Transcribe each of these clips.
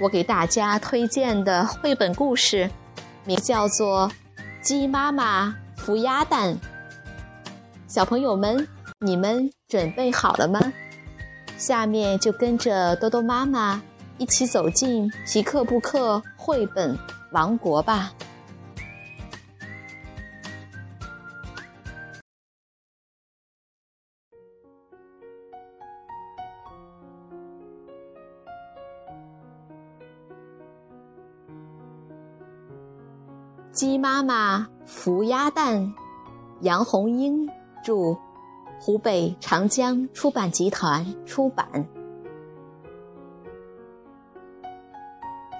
我给大家推荐的绘本故事，名叫做《鸡妈妈孵鸭蛋》。小朋友们，你们准备好了吗？下面就跟着多多妈妈一起走进皮克布克绘本王国吧。鸡妈妈孵鸭蛋，杨红樱著，湖北长江出版集团出版。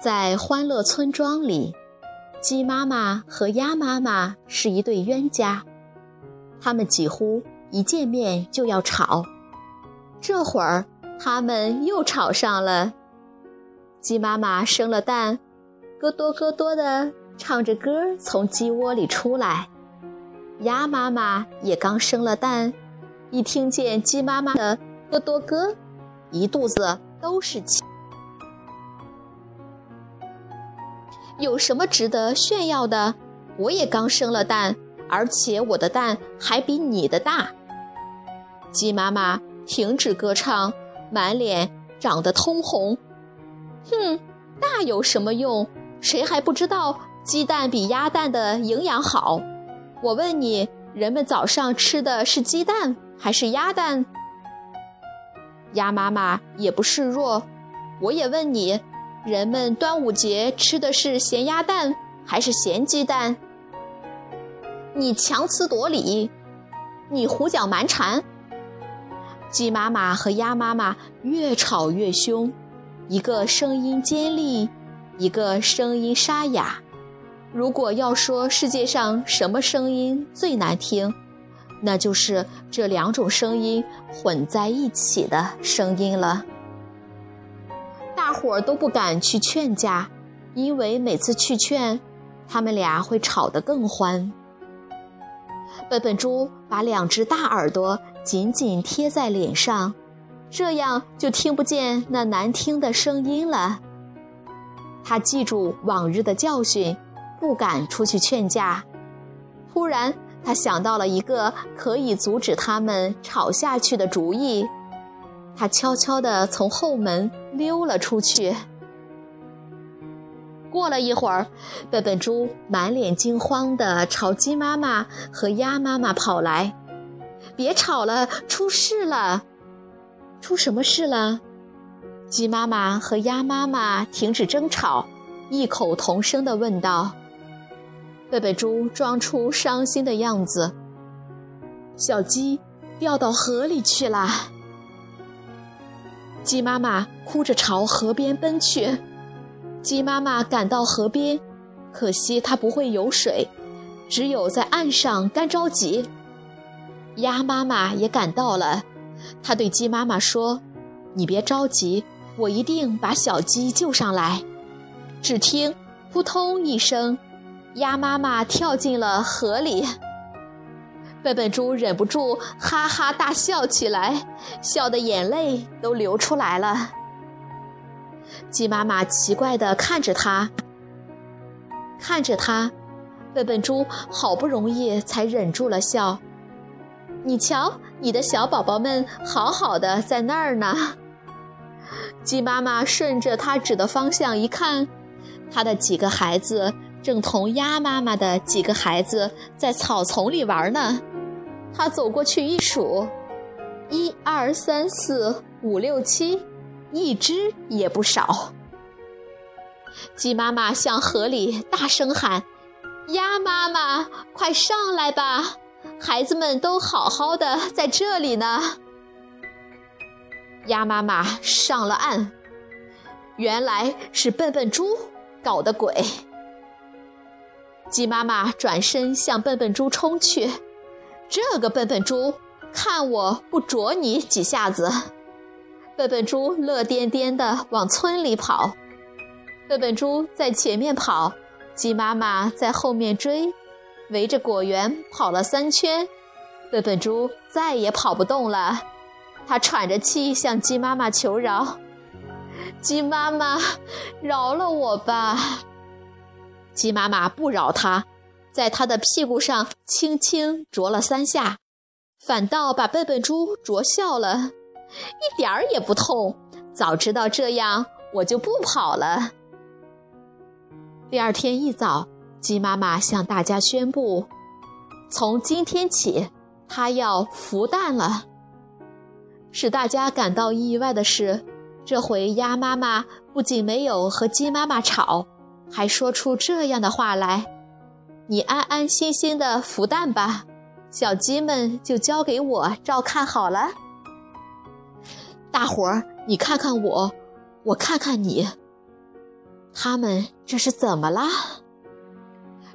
在欢乐村庄里，鸡妈妈和鸭妈妈是一对冤家，他们几乎一见面就要吵。这会儿，他们又吵上了。鸡妈妈生了蛋，咯多咯多的。唱着歌从鸡窝里出来，鸭妈妈也刚生了蛋，一听见鸡妈妈的咯多咯，一肚子都是气。有什么值得炫耀的？我也刚生了蛋，而且我的蛋还比你的大。鸡妈妈停止歌唱，满脸长得通红。哼，大有什么用？谁还不知道？鸡蛋比鸭蛋的营养好，我问你，人们早上吃的是鸡蛋还是鸭蛋？鸭妈妈也不示弱，我也问你，人们端午节吃的是咸鸭蛋还是咸鸡蛋？你强词夺理，你胡搅蛮缠。鸡妈妈和鸭妈妈越吵越凶，一个声音尖利，一个声音沙哑。如果要说世界上什么声音最难听，那就是这两种声音混在一起的声音了。大伙儿都不敢去劝架，因为每次去劝，他们俩会吵得更欢。笨笨猪把两只大耳朵紧紧贴在脸上，这样就听不见那难听的声音了。他记住往日的教训。不敢出去劝架。突然，他想到了一个可以阻止他们吵下去的主意。他悄悄地从后门溜了出去。过了一会儿，笨笨猪满脸惊慌地朝鸡妈妈和鸭妈妈跑来：“别吵了，出事了！出什么事了？”鸡妈妈和鸭妈妈停止争吵，异口同声地问道。贝贝猪装出伤心的样子。小鸡掉到河里去了。鸡妈妈哭着朝河边奔去。鸡妈妈赶到河边，可惜它不会游水，只有在岸上干着急。鸭妈妈也赶到了，它对鸡妈妈说：“你别着急，我一定把小鸡救上来。”只听“扑通”一声。鸭妈妈跳进了河里，笨笨猪忍不住哈哈大笑起来，笑得眼泪都流出来了。鸡妈妈奇怪地看着它，看着它，笨笨猪好不容易才忍住了笑。你瞧，你的小宝宝们好好的在那儿呢。鸡妈妈顺着它指的方向一看，它的几个孩子。正同鸭妈妈的几个孩子在草丛里玩呢，他走过去一数，一二三四五六七，一只也不少。鸡妈妈向河里大声喊：“鸭妈妈，快上来吧！孩子们都好好的在这里呢。”鸭妈妈上了岸，原来是笨笨猪。搞的鬼！鸡妈妈转身向笨笨猪冲去，这个笨笨猪，看我不啄你几下子！笨笨猪乐颠颠地往村里跑，笨笨猪在前面跑，鸡妈妈在后面追，围着果园跑了三圈，笨笨猪再也跑不动了，它喘着气向鸡妈妈求饶。鸡妈妈，饶了我吧！鸡妈妈不饶他，在他的屁股上轻轻啄了三下，反倒把笨笨猪啄笑了，一点儿也不痛。早知道这样，我就不跑了。第二天一早，鸡妈妈向大家宣布：从今天起，它要孵蛋了。使大家感到意外的是。这回鸭妈妈不仅没有和鸡妈妈吵，还说出这样的话来：“你安安心心的孵蛋吧，小鸡们就交给我照看好了。”大伙儿，你看看我，我看看你，他们这是怎么啦？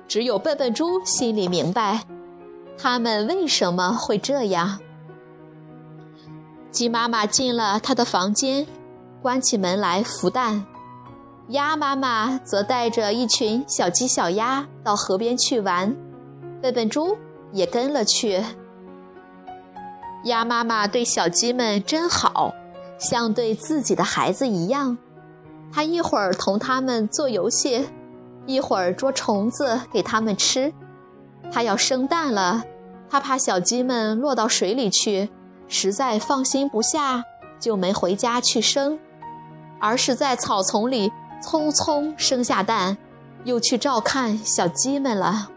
只有笨笨猪心里明白，他们为什么会这样。鸡妈妈进了他的房间。关起门来孵蛋，鸭妈妈则带着一群小鸡、小鸭到河边去玩，笨笨猪也跟了去。鸭妈妈对小鸡们真好，像对自己的孩子一样。它一会儿同它们做游戏，一会儿捉虫子给它们吃。它要生蛋了，它怕小鸡们落到水里去，实在放心不下，就没回家去生。而是在草丛里匆匆生下蛋，又去照看小鸡们了。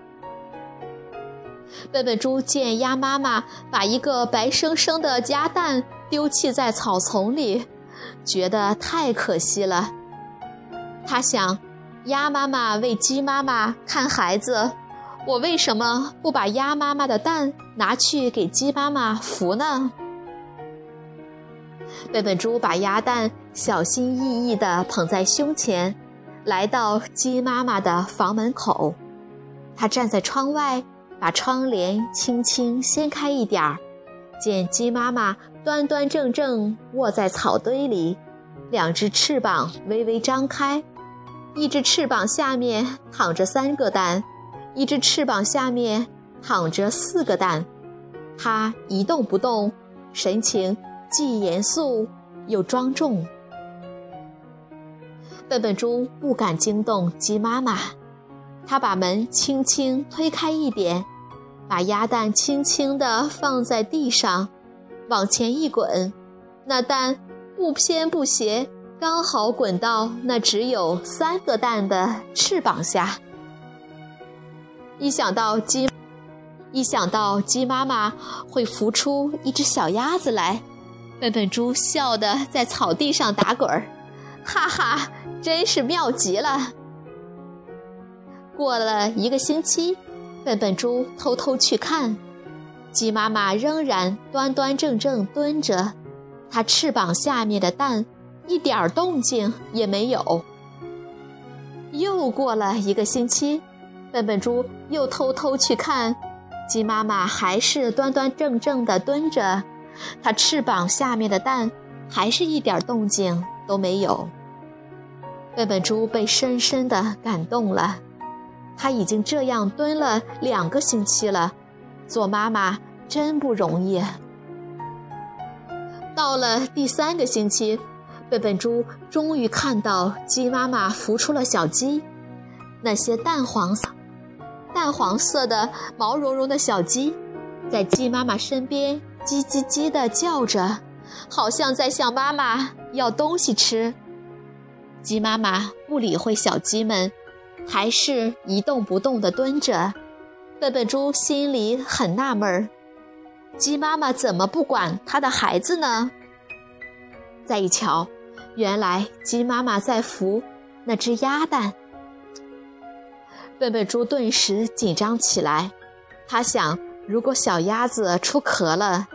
笨笨猪见鸭妈妈把一个白生生的鸭蛋丢弃在草丛里，觉得太可惜了。他想，鸭妈妈为鸡妈妈看孩子，我为什么不把鸭妈妈的蛋拿去给鸡妈妈孵呢？笨笨猪把鸭蛋小心翼翼地捧在胸前，来到鸡妈妈的房门口。它站在窗外，把窗帘轻轻掀开一点儿，见鸡妈妈端端正正卧在草堆里，两只翅膀微微张开，一只翅膀下面躺着三个蛋，一只翅膀下面躺着四个蛋。它一动不动，神情。既严肃又庄重，笨笨猪不敢惊动鸡妈妈，它把门轻轻推开一点，把鸭蛋轻轻地放在地上，往前一滚，那蛋不偏不斜，刚好滚到那只有三个蛋的翅膀下。一想到鸡，一想到鸡妈妈会孵出一只小鸭子来。笨笨猪笑得在草地上打滚儿，哈哈，真是妙极了。过了一个星期，笨笨猪偷偷去看，鸡妈妈仍然端端正正蹲着，它翅膀下面的蛋一点儿动静也没有。又过了一个星期，笨笨猪又偷偷去看，鸡妈妈还是端端正正地蹲着。它翅膀下面的蛋，还是一点动静都没有。笨笨猪被深深的感动了，它已经这样蹲了两个星期了，做妈妈真不容易。到了第三个星期，笨笨猪终于看到鸡妈妈孵出了小鸡，那些淡黄色、淡黄色的毛茸茸的小鸡，在鸡妈妈身边。叽叽叽地叫着，好像在向妈妈要东西吃。鸡妈妈不理会小鸡们，还是一动不动地蹲着。笨笨猪心里很纳闷儿：鸡妈妈怎么不管它的孩子呢？再一瞧，原来鸡妈妈在孵那只鸭蛋。笨笨猪顿时紧张起来，他想。如果小鸭子出壳了，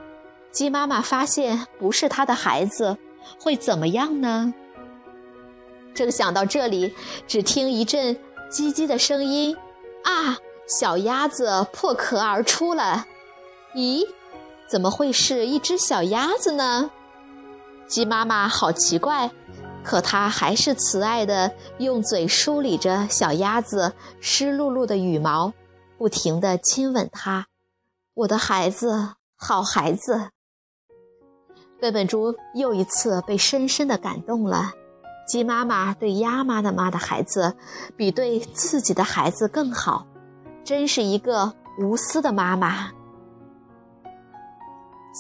鸡妈妈发现不是它的孩子，会怎么样呢？正想到这里，只听一阵叽叽的声音，啊，小鸭子破壳而出了。咦，怎么会是一只小鸭子呢？鸡妈妈好奇怪，可它还是慈爱的用嘴梳理着小鸭子湿漉漉的羽毛，不停地亲吻它。我的孩子，好孩子。笨笨猪又一次被深深的感动了。鸡妈妈对鸭妈的妈的孩子，比对自己的孩子更好，真是一个无私的妈妈。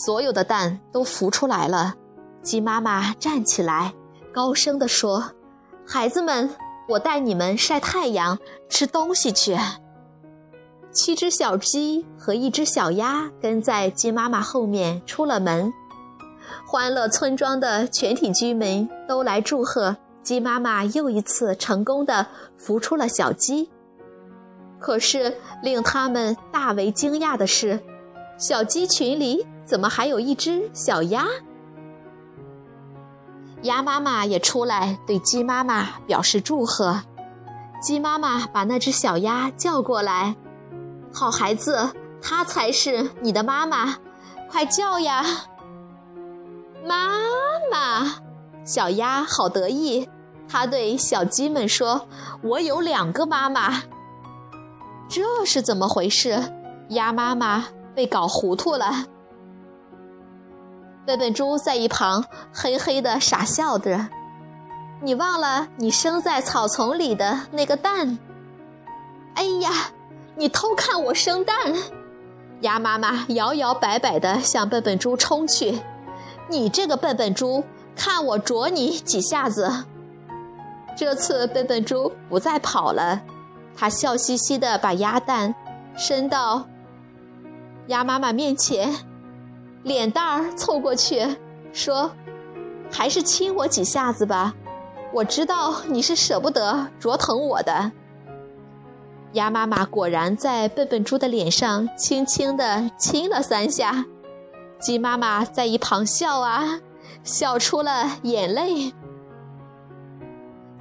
所有的蛋都孵出来了，鸡妈妈站起来，高声地说：“孩子们，我带你们晒太阳、吃东西去。”七只小鸡和一只小鸭跟在鸡妈妈后面出了门。欢乐村庄的全体居民都来祝贺鸡妈妈又一次成功的孵出了小鸡。可是令他们大为惊讶的是，小鸡群里。怎么还有一只小鸭？鸭妈妈也出来对鸡妈妈表示祝贺。鸡妈妈把那只小鸭叫过来：“好孩子，它才是你的妈妈，快叫呀！”妈妈，小鸭好得意，它对小鸡们说：“我有两个妈妈。”这是怎么回事？鸭妈妈被搞糊涂了。笨笨猪在一旁嘿嘿的傻笑着，你忘了你生在草丛里的那个蛋？哎呀，你偷看我生蛋！鸭妈妈摇摇摆摆地向笨笨猪冲去，你这个笨笨猪，看我啄你几下子！这次笨笨猪不再跑了，它笑嘻嘻地把鸭蛋伸到鸭妈妈面前。脸蛋儿凑过去，说：“还是亲我几下子吧，我知道你是舍不得啄疼我的。”鸭妈妈果然在笨笨猪的脸上轻轻地亲了三下，鸡妈妈在一旁笑啊，笑出了眼泪。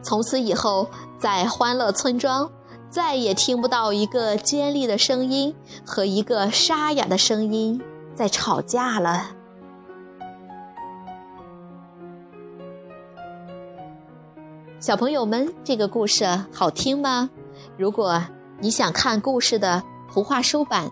从此以后，在欢乐村庄，再也听不到一个尖利的声音和一个沙哑的声音。在吵架了，小朋友们，这个故事好听吗？如果你想看故事的图画书版，